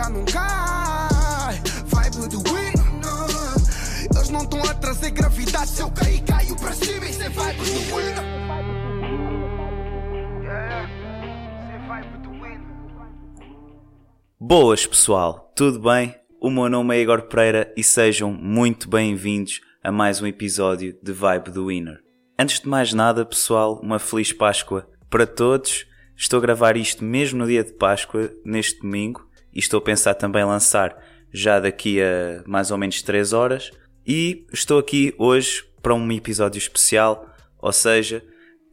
já não cai. Vibe do. Eles não estão a trazer gravidade. Se eu cair, caio cima. Isso é vibe do. Boas pessoal, tudo bem? O meu nome é Igor Pereira e sejam muito bem-vindos a mais um episódio de Vibe do Winner. Antes de mais nada, pessoal, uma feliz Páscoa para todos. Estou a gravar isto mesmo no dia de Páscoa, neste domingo, e estou a pensar também lançar já daqui a mais ou menos 3 horas. E estou aqui hoje para um episódio especial, ou seja,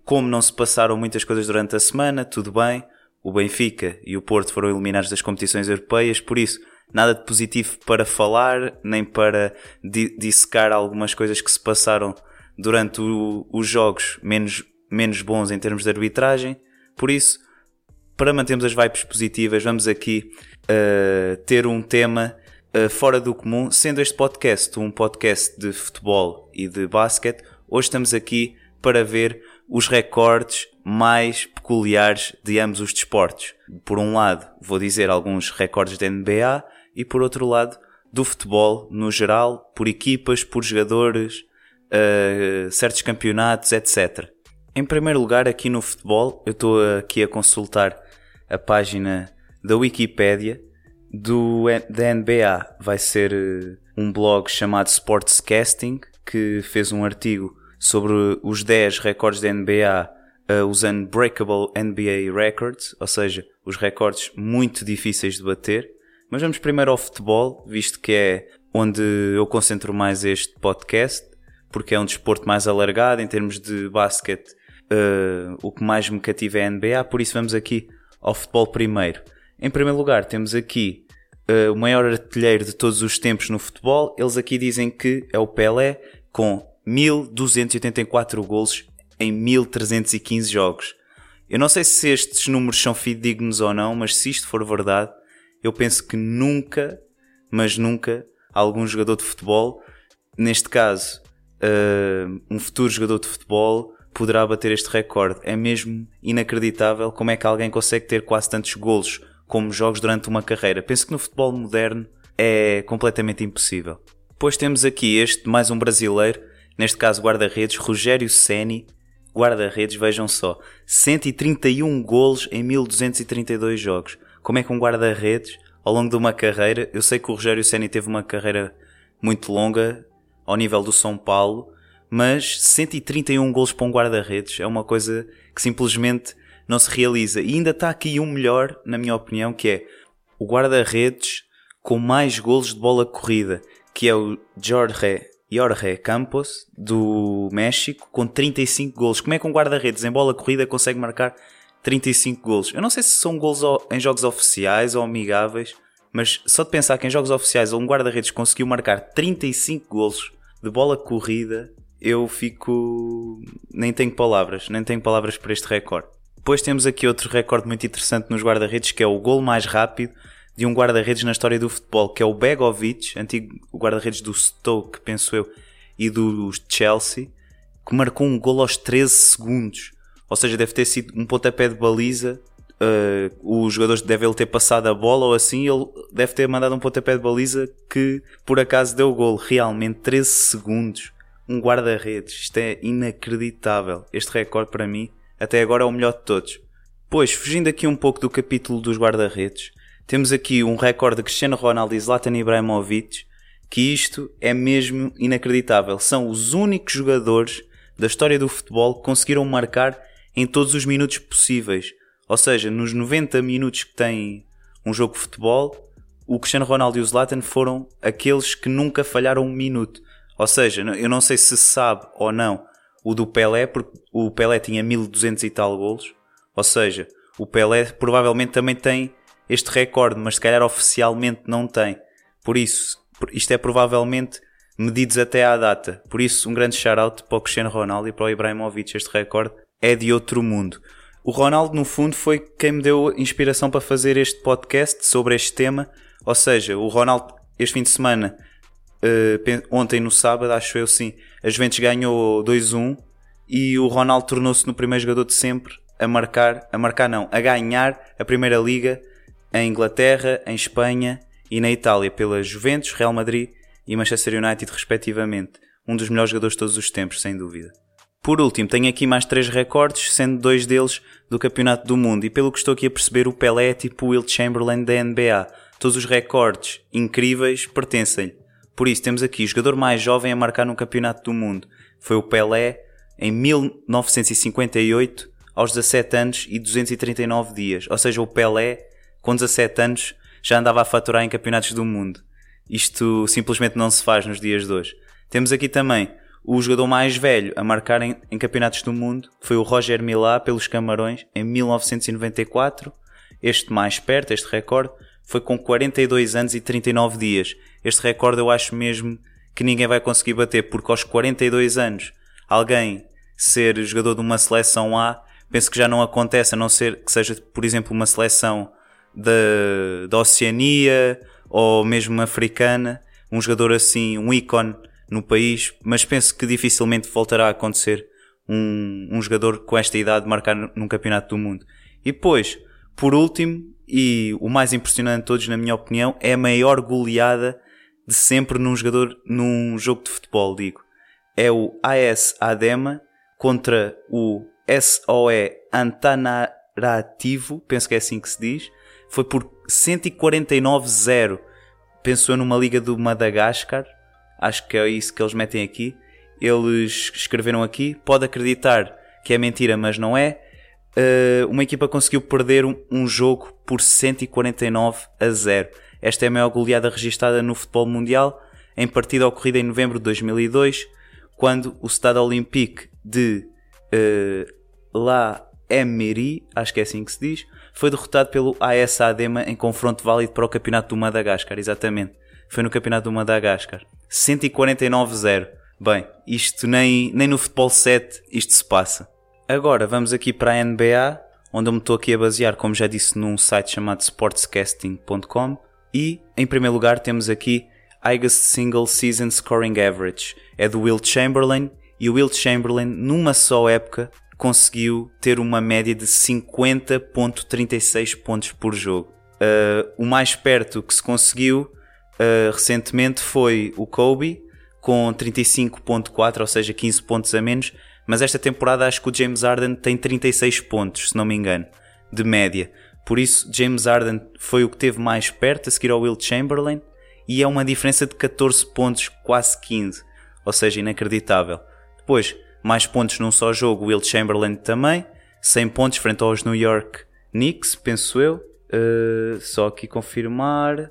como não se passaram muitas coisas durante a semana, tudo bem. O Benfica e o Porto foram eliminados das competições europeias, por isso nada de positivo para falar, nem para dissecar algumas coisas que se passaram durante o, os jogos menos, menos bons em termos de arbitragem. Por isso, para mantermos as vibes positivas, vamos aqui uh, ter um tema uh, fora do comum, sendo este podcast um podcast de futebol e de basquete. Hoje estamos aqui para ver os recordes mais peculiares de ambos os desportos. Por um lado, vou dizer alguns recordes da NBA e por outro lado, do futebol no geral, por equipas, por jogadores, uh, certos campeonatos, etc. Em primeiro lugar, aqui no futebol, eu estou aqui a consultar a página da Wikipédia do, da NBA. Vai ser eh, um blog chamado Sportscasting que fez um artigo sobre os 10 recordes da NBA uh, eh, os Unbreakable NBA Records, ou seja, os recordes muito difíceis de bater. Mas vamos primeiro ao futebol, visto que é onde eu concentro mais este podcast porque é um desporto mais alargado em termos de basquete. Uh, o que mais me cativa é a NBA, por isso vamos aqui ao futebol primeiro. Em primeiro lugar, temos aqui uh, o maior artilheiro de todos os tempos no futebol. Eles aqui dizem que é o Pelé, com 1284 golos em 1315 jogos. Eu não sei se estes números são fidedignos ou não, mas se isto for verdade, eu penso que nunca, mas nunca, algum jogador de futebol, neste caso uh, um futuro jogador de futebol poderá bater este recorde. É mesmo inacreditável como é que alguém consegue ter quase tantos golos como jogos durante uma carreira. Penso que no futebol moderno é completamente impossível. Depois temos aqui este, mais um brasileiro, neste caso guarda-redes, Rogério Ceni, guarda-redes, vejam só, 131 golos em 1232 jogos. Como é que um guarda-redes, ao longo de uma carreira, eu sei que o Rogério Ceni teve uma carreira muito longa, ao nível do São Paulo, mas 131 golos para um guarda-redes é uma coisa que simplesmente não se realiza. E ainda está aqui um melhor, na minha opinião, que é o guarda-redes com mais golos de bola corrida, que é o Jorge, Jorge Campos, do México, com 35 golos. Como é que um guarda-redes em bola corrida consegue marcar 35 golos? Eu não sei se são golos em jogos oficiais ou amigáveis, mas só de pensar que em jogos oficiais um guarda-redes conseguiu marcar 35 golos de bola corrida, eu fico. Nem tenho palavras, nem tenho palavras para este recorde. Depois temos aqui outro recorde muito interessante nos guarda-redes, que é o gol mais rápido de um guarda-redes na história do futebol, que é o Begovic, antigo guarda-redes do Stoke, penso eu, e do Chelsea, que marcou um gol aos 13 segundos. Ou seja, deve ter sido um pontapé de baliza. Uh, os jogadores devem ter passado a bola ou assim, ele deve ter mandado um pontapé de baliza que por acaso deu o gol. Realmente 13 segundos. Um guarda-redes. Isto é inacreditável. Este recorde para mim até agora é o melhor de todos. Pois, fugindo aqui um pouco do capítulo dos guarda-redes, temos aqui um recorde de Cristiano Ronaldo e Zlatan Ibrahimovic, que isto é mesmo inacreditável. São os únicos jogadores da história do futebol que conseguiram marcar em todos os minutos possíveis. Ou seja, nos 90 minutos que tem um jogo de futebol, o Cristiano Ronaldo e o Zlatan foram aqueles que nunca falharam um minuto. Ou seja, eu não sei se sabe ou não o do Pelé, porque o Pelé tinha 1200 e tal golos. Ou seja, o Pelé provavelmente também tem este recorde, mas se calhar oficialmente não tem. Por isso, isto é provavelmente medidos até à data. Por isso, um grande shout-out para o Cristiano Ronaldo e para o Ibrahimovic. Este recorde é de outro mundo. O Ronaldo, no fundo, foi quem me deu inspiração para fazer este podcast sobre este tema. Ou seja, o Ronaldo, este fim de semana, uh, ontem no sábado, acho eu sim, a Juventus ganhou 2-1 e o Ronaldo tornou-se no primeiro jogador de sempre a marcar, a marcar não, a ganhar a Primeira Liga em Inglaterra, em Espanha e na Itália pela Juventus, Real Madrid e Manchester United, respectivamente. Um dos melhores jogadores de todos os tempos, sem dúvida. Por último, tenho aqui mais três recordes, sendo dois deles do Campeonato do Mundo. E pelo que estou aqui a perceber, o Pelé é tipo o Will Chamberlain da NBA. Todos os recordes incríveis pertencem-lhe. Por isso, temos aqui o jogador mais jovem a marcar no Campeonato do Mundo. Foi o Pelé em 1958, aos 17 anos e 239 dias. Ou seja, o Pelé, com 17 anos, já andava a faturar em campeonatos do mundo. Isto simplesmente não se faz nos dias de hoje. Temos aqui também o jogador mais velho a marcar em, em campeonatos do mundo foi o Roger Milá pelos Camarões em 1994. Este mais perto, este recorde, foi com 42 anos e 39 dias. Este recorde eu acho mesmo que ninguém vai conseguir bater, porque aos 42 anos alguém ser jogador de uma seleção A, penso que já não acontece, a não ser que seja, por exemplo, uma seleção da, da Oceania ou mesmo africana, um jogador assim, um ícone no país, mas penso que dificilmente voltará a acontecer um, um jogador com esta idade marcar num campeonato do mundo. E depois, por último, e o mais impressionante de todos, na minha opinião, é a maior goleada de sempre num jogador, num jogo de futebol, digo. É o AS Adema contra o SOE Antanarativo, penso que é assim que se diz, foi por 149-0. Penso eu numa liga do Madagascar, acho que é isso que eles metem aqui. Eles escreveram aqui, pode acreditar que é mentira, mas não é. Uh, uma equipa conseguiu perder um, um, jogo por 149 a 0. Esta é a maior goleada registada no futebol mundial, em partida ocorrida em novembro de 2002, quando o Stade Olympique de uh, La Emery, acho que é assim que se diz, foi derrotado pelo AS Adema em confronto válido para o Campeonato do Madagascar, exatamente. Foi no Campeonato do Madagascar. 149-0. Bem, isto nem, nem no futebol 7 isto se passa. Agora vamos aqui para a NBA, onde eu me estou aqui a basear, como já disse, num site chamado sportscasting.com. E, em primeiro lugar, temos aqui Highest Single Season Scoring Average. É do Will Chamberlain, e o Will Chamberlain, numa só época, conseguiu ter uma média de 50.36 pontos por jogo. Uh, o mais perto que se conseguiu uh, recentemente foi o Kobe, com 35.4, ou seja, 15 pontos a menos, mas esta temporada acho que o James Harden tem 36 pontos, se não me engano, de média. Por isso, James Harden foi o que teve mais perto a seguir ao Will Chamberlain e é uma diferença de 14 pontos, quase 15, ou seja, inacreditável. Depois, mais pontos num só jogo, Will Chamberlain também, 100 pontos frente aos New York Knicks, penso eu. Uh, só aqui confirmar.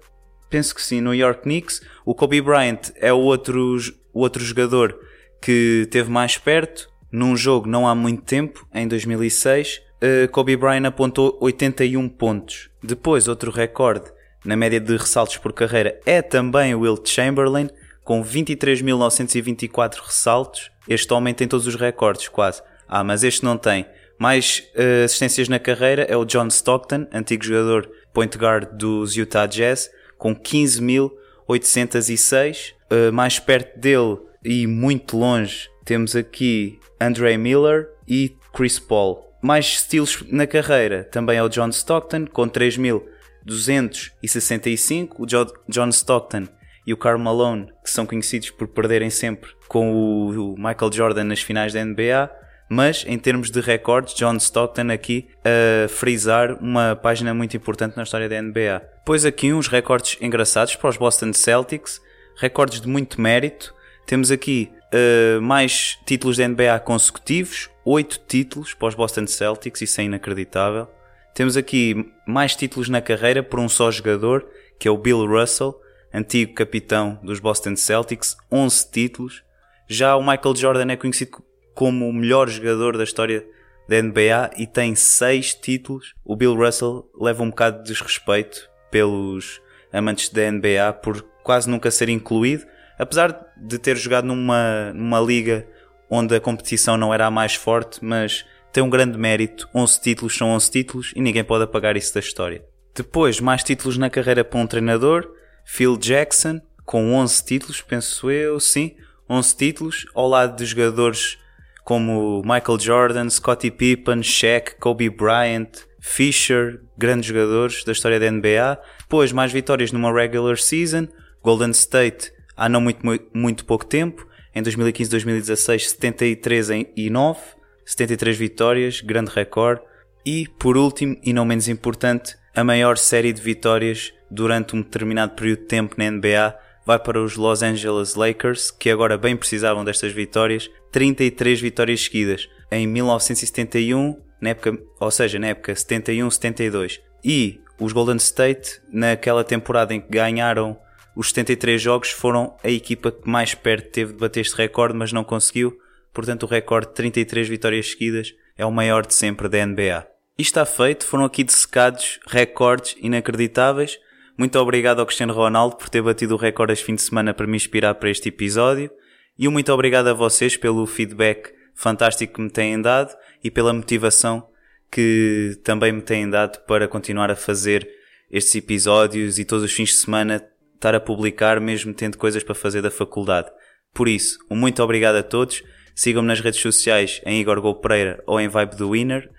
Penso que sim, New York Knicks. O Kobe Bryant é o outro, o outro jogador que teve mais perto, num jogo não há muito tempo, em 2006. Uh, Kobe Bryant apontou 81 pontos. Depois, outro recorde na média de ressaltos por carreira é também o Will Chamberlain, com 23.924 ressaltos. Este homem tem todos os recordes, quase. Ah, mas este não tem. Mais uh, assistências na carreira é o John Stockton, antigo jogador point guard dos Utah Jazz, com 15.806. Uh, mais perto dele e muito longe temos aqui Andre Miller e Chris Paul. Mais estilos na carreira também é o John Stockton, com 3.265. O John Stockton e o Karl Malone, que são conhecidos por perderem sempre com o Michael Jordan nas finais da NBA, mas em termos de recordes, John Stockton aqui a frisar uma página muito importante na história da NBA. Depois aqui uns recordes engraçados para os Boston Celtics, recordes de muito mérito. Temos aqui uh, mais títulos da NBA consecutivos, 8 títulos para os Boston Celtics, isso é inacreditável. Temos aqui mais títulos na carreira por um só jogador, que é o Bill Russell, antigo capitão dos Boston Celtics, 11 títulos. Já o Michael Jordan é conhecido como o melhor jogador da história da NBA e tem 6 títulos. O Bill Russell leva um bocado de desrespeito pelos amantes da NBA por quase nunca ser incluído, apesar de ter jogado numa, numa liga onde a competição não era a mais forte, mas tem um grande mérito. 11 títulos são 11 títulos e ninguém pode apagar isso da história. Depois, mais títulos na carreira para um treinador. Phil Jackson, com 11 títulos, penso eu, sim, 11 títulos, ao lado de jogadores como Michael Jordan, Scottie Pippen, Shaq, Kobe Bryant, Fisher, grandes jogadores da história da NBA. Depois, mais vitórias numa regular season. Golden State, há não muito, muito pouco tempo. Em 2015-2016, 73 e 9. 73 vitórias, grande recorde. E, por último, e não menos importante, a maior série de vitórias durante um determinado período de tempo na NBA vai para os Los Angeles Lakers, que agora bem precisavam destas vitórias, 33 vitórias seguidas em 1971, na época, ou seja, na época 71-72. E os Golden State, naquela temporada em que ganharam os 73 jogos, foram a equipa que mais perto teve de bater este recorde, mas não conseguiu. Portanto, o recorde de 33 vitórias seguidas é o maior de sempre da NBA. Isto está feito, foram aqui dessecados recordes inacreditáveis muito obrigado ao Cristiano Ronaldo por ter batido o recorde este fim de semana para me inspirar para este episódio. E um muito obrigado a vocês pelo feedback fantástico que me têm dado e pela motivação que também me têm dado para continuar a fazer estes episódios e todos os fins de semana estar a publicar, mesmo tendo coisas para fazer da faculdade. Por isso, um muito obrigado a todos. Sigam-me nas redes sociais em Igor Gol Pereira ou em Vibe do Winner,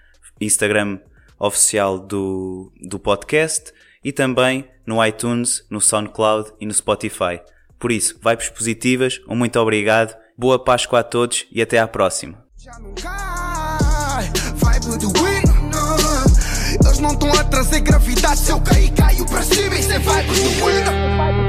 Instagram oficial do, do podcast e também no iTunes, no SoundCloud e no Spotify. Por isso, vibes positivas, um muito obrigado, boa Páscoa a todos e até à próxima. não estão a trazer gravidade. Se eu cair, caio para cima e cê vai pro